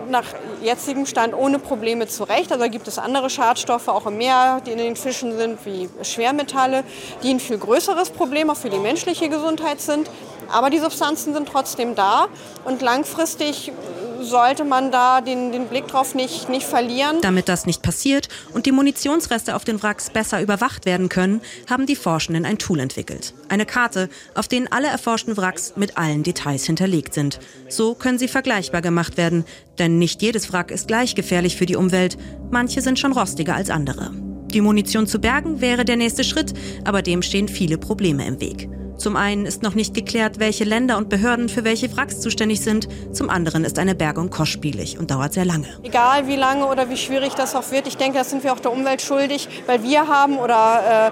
nach jetzigem Stand ohne Probleme zurecht. Also gibt es andere Schadstoffe auch im Meer, die in den Fischen sind, wie Schwermetalle, die ein viel größeres Problem auch für die menschliche Gesundheit sind. Aber die Substanzen sind trotzdem da und langfristig sollte man da den, den Blick drauf nicht, nicht verlieren. Damit das nicht passiert und die Munitionsreste auf den Wracks besser überwacht werden können, haben die Forschenden ein Tool entwickelt. Eine Karte, auf denen alle erforschten Wracks mit allen Details hinterlegt sind. So können sie vergleichbar gemacht werden, denn nicht jedes Wrack ist gleich gefährlich für die Umwelt. Manche sind schon rostiger als andere. Die Munition zu bergen wäre der nächste Schritt, aber dem stehen viele Probleme im Weg. Zum einen ist noch nicht geklärt, welche Länder und Behörden für welche Wracks zuständig sind. Zum anderen ist eine Bergung kostspielig und dauert sehr lange. Egal wie lange oder wie schwierig das auch wird, ich denke, das sind wir auch der Umwelt schuldig, weil wir haben oder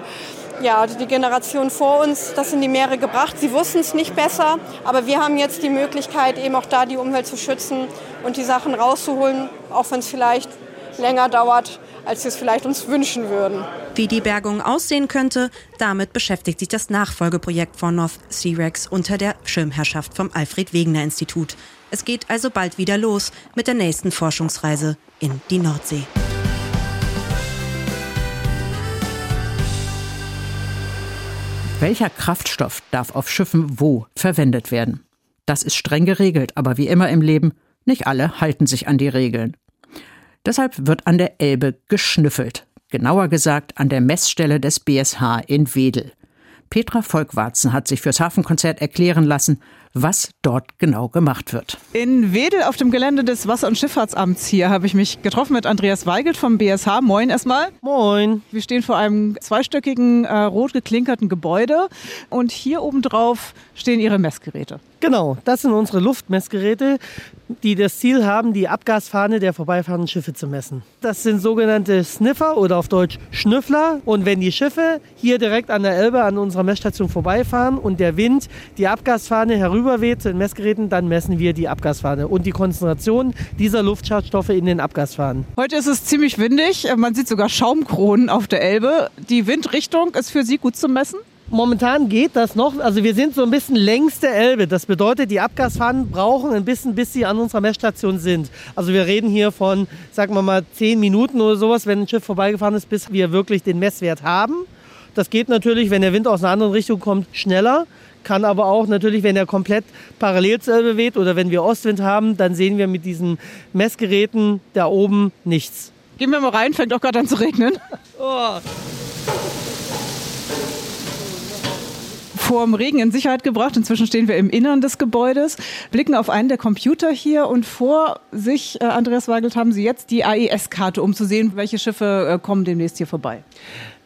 äh, ja, die Generation vor uns das in die Meere gebracht. Sie wussten es nicht besser, aber wir haben jetzt die Möglichkeit, eben auch da die Umwelt zu schützen und die Sachen rauszuholen, auch wenn es vielleicht länger dauert. Als wir es vielleicht uns wünschen würden. Wie die Bergung aussehen könnte, damit beschäftigt sich das Nachfolgeprojekt von North Sea Rex unter der Schirmherrschaft vom Alfred Wegener Institut. Es geht also bald wieder los mit der nächsten Forschungsreise in die Nordsee. Welcher Kraftstoff darf auf Schiffen wo verwendet werden? Das ist streng geregelt, aber wie immer im Leben, nicht alle halten sich an die Regeln. Deshalb wird an der Elbe geschnüffelt. Genauer gesagt an der Messstelle des BSH in Wedel. Petra Volkwarzen hat sich fürs Hafenkonzert erklären lassen, was dort genau gemacht wird. In Wedel auf dem Gelände des Wasser- und Schifffahrtsamts hier habe ich mich getroffen mit Andreas Weigelt vom BSH. Moin erstmal. Moin. Wir stehen vor einem zweistöckigen, äh, rot geklinkerten Gebäude und hier oben drauf stehen Ihre Messgeräte. Genau, das sind unsere Luftmessgeräte, die das Ziel haben, die Abgasfahne der vorbeifahrenden Schiffe zu messen. Das sind sogenannte Sniffer oder auf Deutsch Schnüffler. Und wenn die Schiffe hier direkt an der Elbe an unserer Messstation vorbeifahren und der Wind die Abgasfahne herüberweht zu den Messgeräten, dann messen wir die Abgasfahne und die Konzentration dieser Luftschadstoffe in den Abgasfahnen. Heute ist es ziemlich windig, man sieht sogar Schaumkronen auf der Elbe. Die Windrichtung ist für Sie gut zu messen? Momentan geht das noch. Also wir sind so ein bisschen längs der Elbe. Das bedeutet, die Abgasfahnen brauchen ein bisschen, bis sie an unserer Messstation sind. Also wir reden hier von, sagen wir mal, zehn Minuten oder sowas, wenn ein Schiff vorbeigefahren ist, bis wir wirklich den Messwert haben. Das geht natürlich, wenn der Wind aus einer anderen Richtung kommt, schneller. Kann aber auch natürlich, wenn er komplett parallel zur Elbe weht oder wenn wir Ostwind haben, dann sehen wir mit diesen Messgeräten da oben nichts. Gehen wir mal rein, fängt auch gerade an zu regnen. Oh. Vor dem Regen in Sicherheit gebracht. Inzwischen stehen wir im Innern des Gebäudes, blicken auf einen der Computer hier und vor sich, äh, Andreas Weigelt, haben Sie jetzt die AIS-Karte, um zu sehen, welche Schiffe äh, kommen demnächst hier vorbei.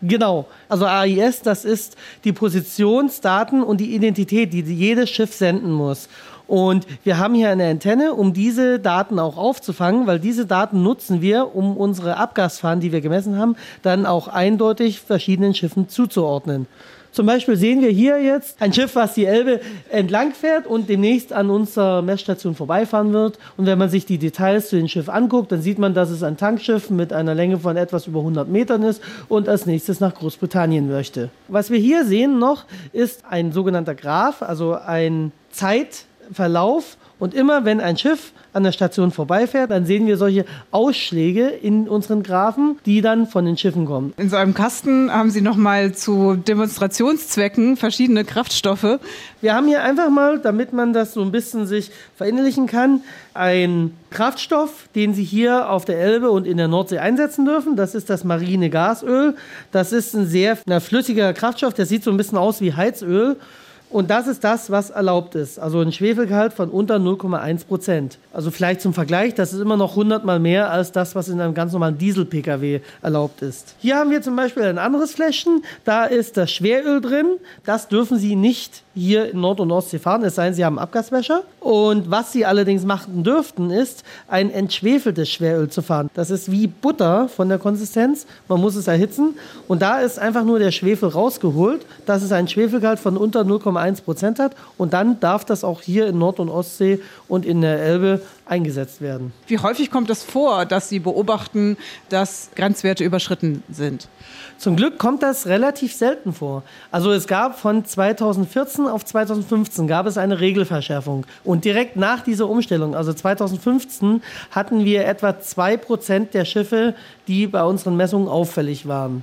Genau. Also AIS, das ist die Positionsdaten und die Identität, die jedes Schiff senden muss. Und wir haben hier eine Antenne, um diese Daten auch aufzufangen, weil diese Daten nutzen wir, um unsere Abgasfahnen, die wir gemessen haben, dann auch eindeutig verschiedenen Schiffen zuzuordnen. Zum Beispiel sehen wir hier jetzt ein Schiff, was die Elbe entlang fährt und demnächst an unserer Messstation vorbeifahren wird. Und wenn man sich die Details zu dem Schiff anguckt, dann sieht man, dass es ein Tankschiff mit einer Länge von etwas über 100 Metern ist und als nächstes nach Großbritannien möchte. Was wir hier sehen noch, ist ein sogenannter Graph, also ein Zeitverlauf. Und immer wenn ein Schiff an der Station vorbeifährt, dann sehen wir solche Ausschläge in unseren Graphen, die dann von den Schiffen kommen. In so einem Kasten haben Sie noch mal zu Demonstrationszwecken verschiedene Kraftstoffe. Wir haben hier einfach mal, damit man das so ein bisschen sich verinnerlichen kann, einen Kraftstoff, den Sie hier auf der Elbe und in der Nordsee einsetzen dürfen. Das ist das marine Gasöl. Das ist ein sehr na, flüssiger Kraftstoff, der sieht so ein bisschen aus wie Heizöl. Und das ist das, was erlaubt ist. Also ein Schwefelgehalt von unter 0,1 Prozent. Also vielleicht zum Vergleich, das ist immer noch 100 mal mehr als das, was in einem ganz normalen Diesel-Pkw erlaubt ist. Hier haben wir zum Beispiel ein anderes Fläschchen. Da ist das Schweröl drin. Das dürfen Sie nicht hier in Nord- und Ostsee fahren, es sei denn, Sie haben Abgaswäscher. Und was Sie allerdings machen dürften, ist ein entschwefeltes Schweröl zu fahren. Das ist wie Butter von der Konsistenz. Man muss es erhitzen. Und da ist einfach nur der Schwefel rausgeholt. Das ist ein Schwefelgehalt von unter 0,1 Prozent hat. Und dann darf das auch hier in Nord- und Ostsee und in der Elbe eingesetzt werden. Wie häufig kommt es vor, dass Sie beobachten, dass Grenzwerte überschritten sind? Zum Glück kommt das relativ selten vor. Also es gab von 2014 auf 2015 gab es eine Regelverschärfung. Und direkt nach dieser Umstellung, also 2015, hatten wir etwa 2% der Schiffe, die bei unseren Messungen auffällig waren.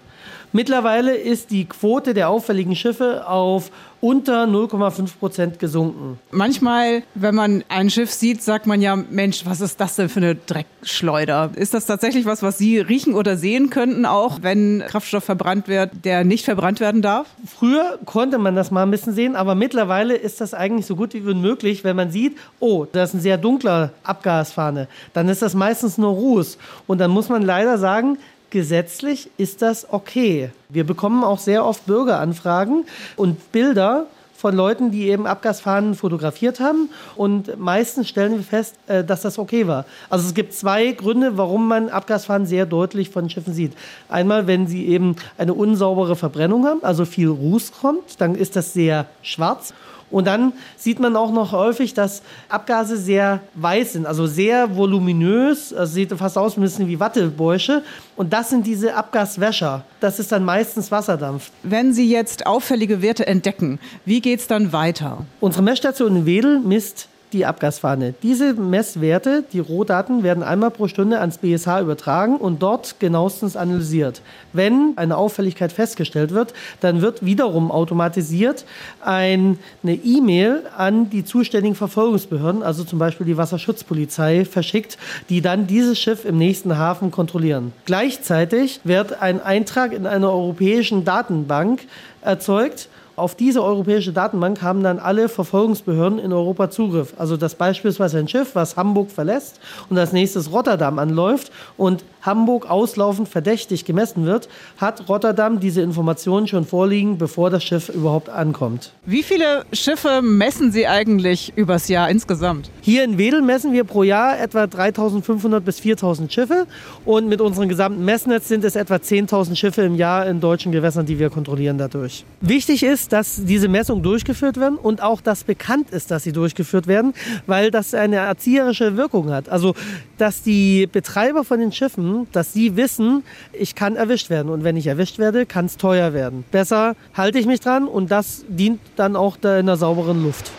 Mittlerweile ist die Quote der auffälligen Schiffe auf unter 0,5 Prozent gesunken. Manchmal, wenn man ein Schiff sieht, sagt man ja, Mensch, was ist das denn für eine Dreckschleuder? Ist das tatsächlich was, was Sie riechen oder sehen könnten, auch wenn Kraftstoff verbrannt wird, der nicht verbrannt werden darf? Früher konnte man das mal ein bisschen sehen, aber mittlerweile ist das eigentlich so gut wie unmöglich, wenn man sieht, oh, da ist ein sehr dunkler Abgasfahne. Dann ist das meistens nur Ruß. Und dann muss man leider sagen, gesetzlich ist das okay. Wir bekommen auch sehr oft Bürgeranfragen und Bilder von Leuten, die eben Abgasfahnen fotografiert haben. Und meistens stellen wir fest, äh, dass das okay war. Also es gibt zwei Gründe, warum man Abgasfahnen sehr deutlich von Schiffen sieht. Einmal, wenn sie eben eine unsaubere Verbrennung haben, also viel Ruß kommt, dann ist das sehr schwarz. Und dann sieht man auch noch häufig, dass Abgase sehr weiß sind, also sehr voluminös. Also sieht fast aus ein bisschen wie Wattebäusche. Und das sind diese Abgaswäscher. Das ist dann meistens Wasserdampf. Wenn Sie jetzt auffällige Werte entdecken, wie geht es dann weiter? Unsere Messstation in Wedel misst die Abgasfahne. Diese Messwerte, die Rohdaten, werden einmal pro Stunde ans BSH übertragen und dort genauestens analysiert. Wenn eine Auffälligkeit festgestellt wird, dann wird wiederum automatisiert eine E-Mail an die zuständigen Verfolgungsbehörden, also zum Beispiel die Wasserschutzpolizei, verschickt, die dann dieses Schiff im nächsten Hafen kontrollieren. Gleichzeitig wird ein Eintrag in einer europäischen Datenbank erzeugt, auf diese europäische Datenbank haben dann alle Verfolgungsbehörden in Europa Zugriff. Also dass beispielsweise ein Schiff, was Hamburg verlässt und als nächstes Rotterdam anläuft und Hamburg auslaufend verdächtig gemessen wird, hat Rotterdam diese Informationen schon vorliegen, bevor das Schiff überhaupt ankommt. Wie viele Schiffe messen Sie eigentlich übers Jahr insgesamt? Hier in Wedel messen wir pro Jahr etwa 3500 bis 4000 Schiffe und mit unserem gesamten Messnetz sind es etwa 10.000 Schiffe im Jahr in deutschen Gewässern, die wir kontrollieren dadurch. Wichtig ist, dass diese Messungen durchgeführt werden und auch, dass bekannt ist, dass sie durchgeführt werden, weil das eine erzieherische Wirkung hat. Also, dass die Betreiber von den Schiffen, dass sie wissen, ich kann erwischt werden und wenn ich erwischt werde, kann es teuer werden. Besser halte ich mich dran und das dient dann auch in der sauberen Luft.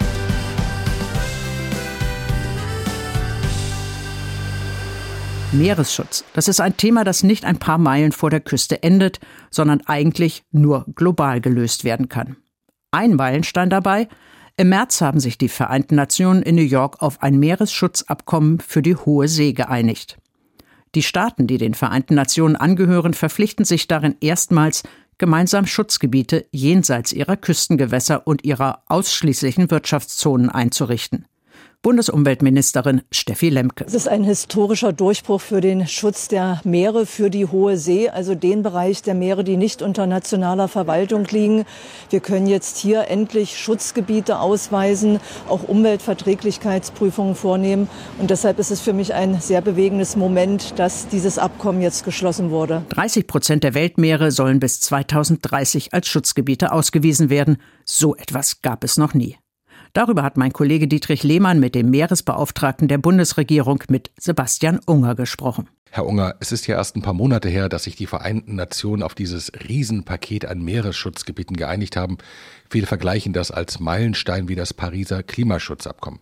Meeresschutz. Das ist ein Thema, das nicht ein paar Meilen vor der Küste endet, sondern eigentlich nur global gelöst werden kann. Ein Meilenstein dabei, im März haben sich die Vereinten Nationen in New York auf ein Meeresschutzabkommen für die Hohe See geeinigt. Die Staaten, die den Vereinten Nationen angehören, verpflichten sich darin erstmals, gemeinsam Schutzgebiete jenseits ihrer Küstengewässer und ihrer ausschließlichen Wirtschaftszonen einzurichten. Bundesumweltministerin Steffi Lemke. Es ist ein historischer Durchbruch für den Schutz der Meere, für die Hohe See, also den Bereich der Meere, die nicht unter nationaler Verwaltung liegen. Wir können jetzt hier endlich Schutzgebiete ausweisen, auch Umweltverträglichkeitsprüfungen vornehmen. Und deshalb ist es für mich ein sehr bewegendes Moment, dass dieses Abkommen jetzt geschlossen wurde. 30 Prozent der Weltmeere sollen bis 2030 als Schutzgebiete ausgewiesen werden. So etwas gab es noch nie. Darüber hat mein Kollege Dietrich Lehmann mit dem Meeresbeauftragten der Bundesregierung mit Sebastian Unger gesprochen. Herr Unger, es ist ja erst ein paar Monate her, dass sich die Vereinten Nationen auf dieses Riesenpaket an Meeresschutzgebieten geeinigt haben. Viele vergleichen das als Meilenstein wie das Pariser Klimaschutzabkommen.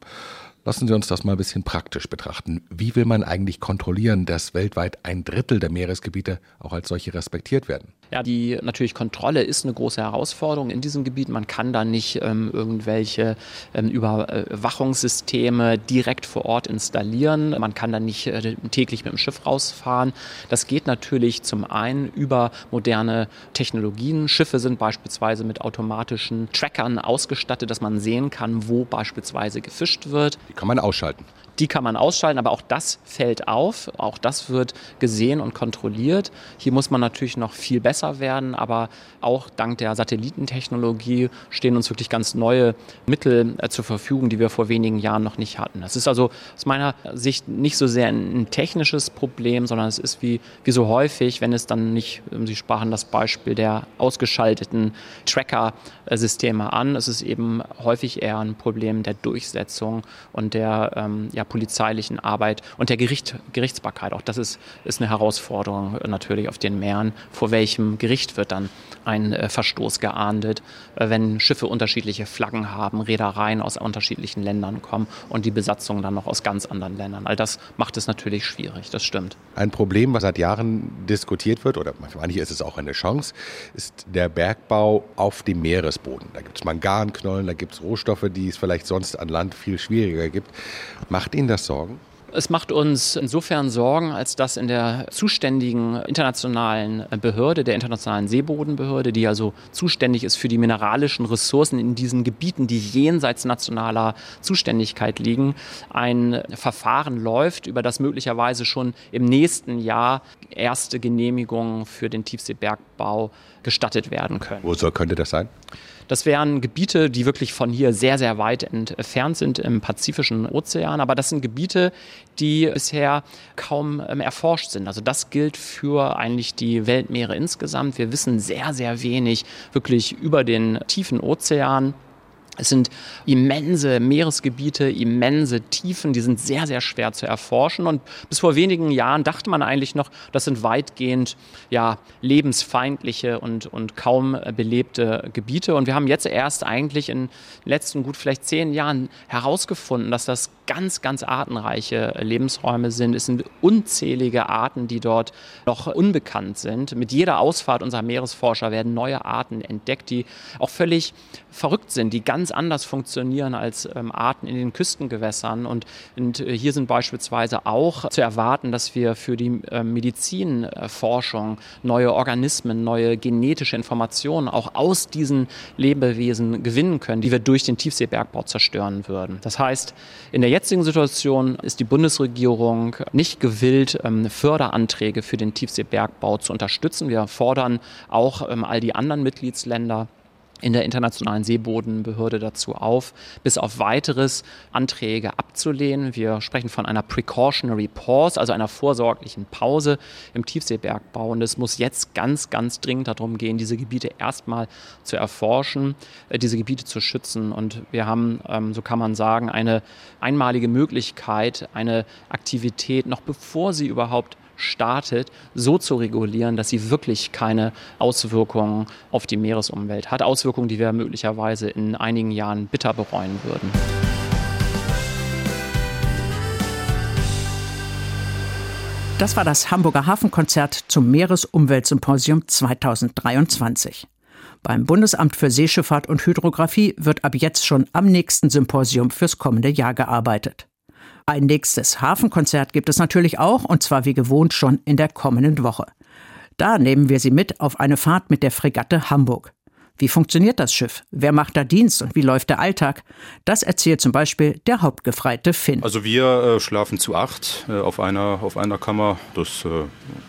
Lassen Sie uns das mal ein bisschen praktisch betrachten. Wie will man eigentlich kontrollieren, dass weltweit ein Drittel der Meeresgebiete auch als solche respektiert werden? Ja, die natürlich Kontrolle ist eine große Herausforderung in diesem Gebiet. Man kann da nicht ähm, irgendwelche ähm, Überwachungssysteme direkt vor Ort installieren. Man kann da nicht äh, täglich mit dem Schiff rausfahren. Das geht natürlich zum einen über moderne Technologien. Schiffe sind beispielsweise mit automatischen Trackern ausgestattet, dass man sehen kann, wo beispielsweise gefischt wird. Die kann man ausschalten. Die kann man ausschalten, aber auch das fällt auf. Auch das wird gesehen und kontrolliert. Hier muss man natürlich noch viel besser werden, aber auch dank der Satellitentechnologie stehen uns wirklich ganz neue Mittel äh, zur Verfügung, die wir vor wenigen Jahren noch nicht hatten. Das ist also aus meiner Sicht nicht so sehr ein, technisches Problem, sondern es ist wie, wie so häufig, wenn es dann nicht, ähm, Sie sprachen das Beispiel der ausgeschalteten Tracker-Systeme an, es ist eben häufig eher ein Problem der Durchsetzung und der ähm, ja, polizeilichen Arbeit und der Gericht, Gerichtsbarkeit. Auch das ist, ist eine Herausforderung natürlich auf den Meeren. Vor welchem Gericht wird dann ein äh, Verstoß geahndet, äh, wenn Schiffe unterschiedliche Flaggen haben, Reedereien aus unterschiedlichen Ländern kommen und die Besatzung dann noch aus ganz anderen Ländern. All das macht es natürlich schwierig, das stimmt. Ein Problem, was seit Jahren diskutiert wird, oder manchmal ist es auch eine Chance, ist der Bergbau auf dem Meeresboden. Da gibt es Manganknollen, da gibt es Rohstoffe, die es vielleicht sonst an Land viel schwieriger gibt. Macht Ihnen das Sorgen? Es macht uns insofern Sorgen, als dass in der zuständigen internationalen Behörde, der internationalen Seebodenbehörde, die also zuständig ist für die mineralischen Ressourcen in diesen Gebieten, die jenseits nationaler Zuständigkeit liegen, ein Verfahren läuft, über das möglicherweise schon im nächsten Jahr erste Genehmigungen für den Tiefseebergbau gestattet werden können. Wo soll, könnte das sein? Das wären Gebiete, die wirklich von hier sehr, sehr weit entfernt sind im Pazifischen Ozean. Aber das sind Gebiete, die bisher kaum ähm, erforscht sind. Also das gilt für eigentlich die Weltmeere insgesamt. Wir wissen sehr, sehr wenig wirklich über den tiefen Ozean. Es sind immense Meeresgebiete, immense Tiefen, die sind sehr, sehr schwer zu erforschen. Und bis vor wenigen Jahren dachte man eigentlich noch, das sind weitgehend ja, lebensfeindliche und, und kaum belebte Gebiete. Und wir haben jetzt erst eigentlich in den letzten gut vielleicht zehn Jahren herausgefunden, dass das ganz, ganz artenreiche Lebensräume sind. Es sind unzählige Arten, die dort noch unbekannt sind. Mit jeder Ausfahrt unserer Meeresforscher werden neue Arten entdeckt, die auch völlig verrückt sind, die ganz anders funktionieren als ähm, Arten in den Küstengewässern. Und, und äh, hier sind beispielsweise auch zu erwarten, dass wir für die äh, Medizinforschung neue Organismen, neue genetische Informationen auch aus diesen Lebewesen gewinnen können, die wir durch den Tiefseebergbau zerstören würden. Das heißt, in der jetzigen Situation ist die Bundesregierung nicht gewillt, ähm, Förderanträge für den Tiefseebergbau zu unterstützen. Wir fordern auch ähm, all die anderen Mitgliedsländer in der Internationalen Seebodenbehörde dazu auf, bis auf weiteres Anträge abzulehnen. Wir sprechen von einer Precautionary Pause, also einer vorsorglichen Pause im Tiefseebergbau. Und es muss jetzt ganz, ganz dringend darum gehen, diese Gebiete erstmal zu erforschen, äh, diese Gebiete zu schützen. Und wir haben, ähm, so kann man sagen, eine einmalige Möglichkeit, eine Aktivität, noch bevor sie überhaupt startet, so zu regulieren, dass sie wirklich keine Auswirkungen auf die Meeresumwelt hat. Auswirkungen, die wir möglicherweise in einigen Jahren bitter bereuen würden. Das war das Hamburger Hafenkonzert zum Meeresumweltsymposium 2023. Beim Bundesamt für Seeschifffahrt und Hydrographie wird ab jetzt schon am nächsten Symposium fürs kommende Jahr gearbeitet. Ein nächstes Hafenkonzert gibt es natürlich auch, und zwar wie gewohnt schon in der kommenden Woche. Da nehmen wir Sie mit auf eine Fahrt mit der Fregatte Hamburg. Wie funktioniert das Schiff? Wer macht da Dienst und wie läuft der Alltag? Das erzählt zum Beispiel der Hauptgefreite Finn. Also wir äh, schlafen zu acht äh, auf, einer, auf einer Kammer. Das äh,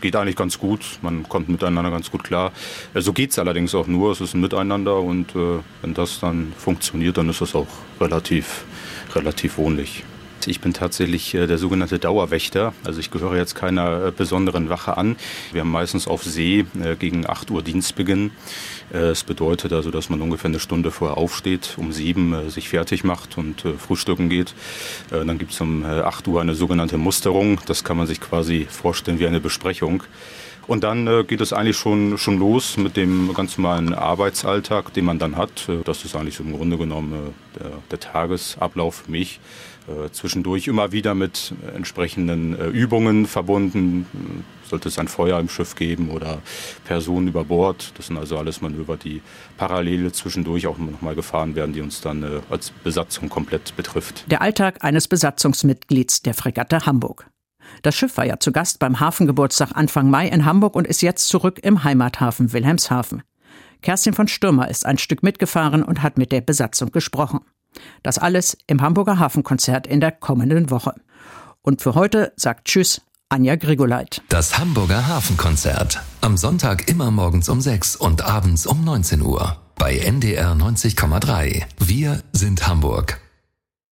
geht eigentlich ganz gut. Man kommt miteinander ganz gut klar. Äh, so geht es allerdings auch nur. Es ist ein Miteinander und äh, wenn das dann funktioniert, dann ist das auch relativ, relativ wohnlich. Ich bin tatsächlich äh, der sogenannte Dauerwächter. Also ich gehöre jetzt keiner äh, besonderen Wache an. Wir haben meistens auf See äh, gegen 8 Uhr Dienstbeginn. Es bedeutet also, dass man ungefähr eine Stunde vorher aufsteht, um sieben sich fertig macht und frühstücken geht. Dann gibt es um 8 Uhr eine sogenannte Musterung. Das kann man sich quasi vorstellen wie eine Besprechung. Und dann geht es eigentlich schon, schon los mit dem ganz normalen Arbeitsalltag, den man dann hat. Das ist eigentlich so im Grunde genommen der, der Tagesablauf für mich. Äh, zwischendurch immer wieder mit entsprechenden äh, Übungen verbunden. Sollte es ein Feuer im Schiff geben oder Personen über Bord. Das sind also alles Manöver, die parallel zwischendurch auch nochmal gefahren werden, die uns dann äh, als Besatzung komplett betrifft. Der Alltag eines Besatzungsmitglieds der Fregatte Hamburg. Das Schiff war ja zu Gast beim Hafengeburtstag Anfang Mai in Hamburg und ist jetzt zurück im Heimathafen Wilhelmshaven. Kerstin von Stürmer ist ein Stück mitgefahren und hat mit der Besatzung gesprochen. Das alles im Hamburger Hafenkonzert in der kommenden Woche. Und für heute sagt Tschüss, Anja Grigoleit. Das Hamburger Hafenkonzert. Am Sonntag immer morgens um 6 und abends um 19 Uhr. Bei NDR 90,3. Wir sind Hamburg.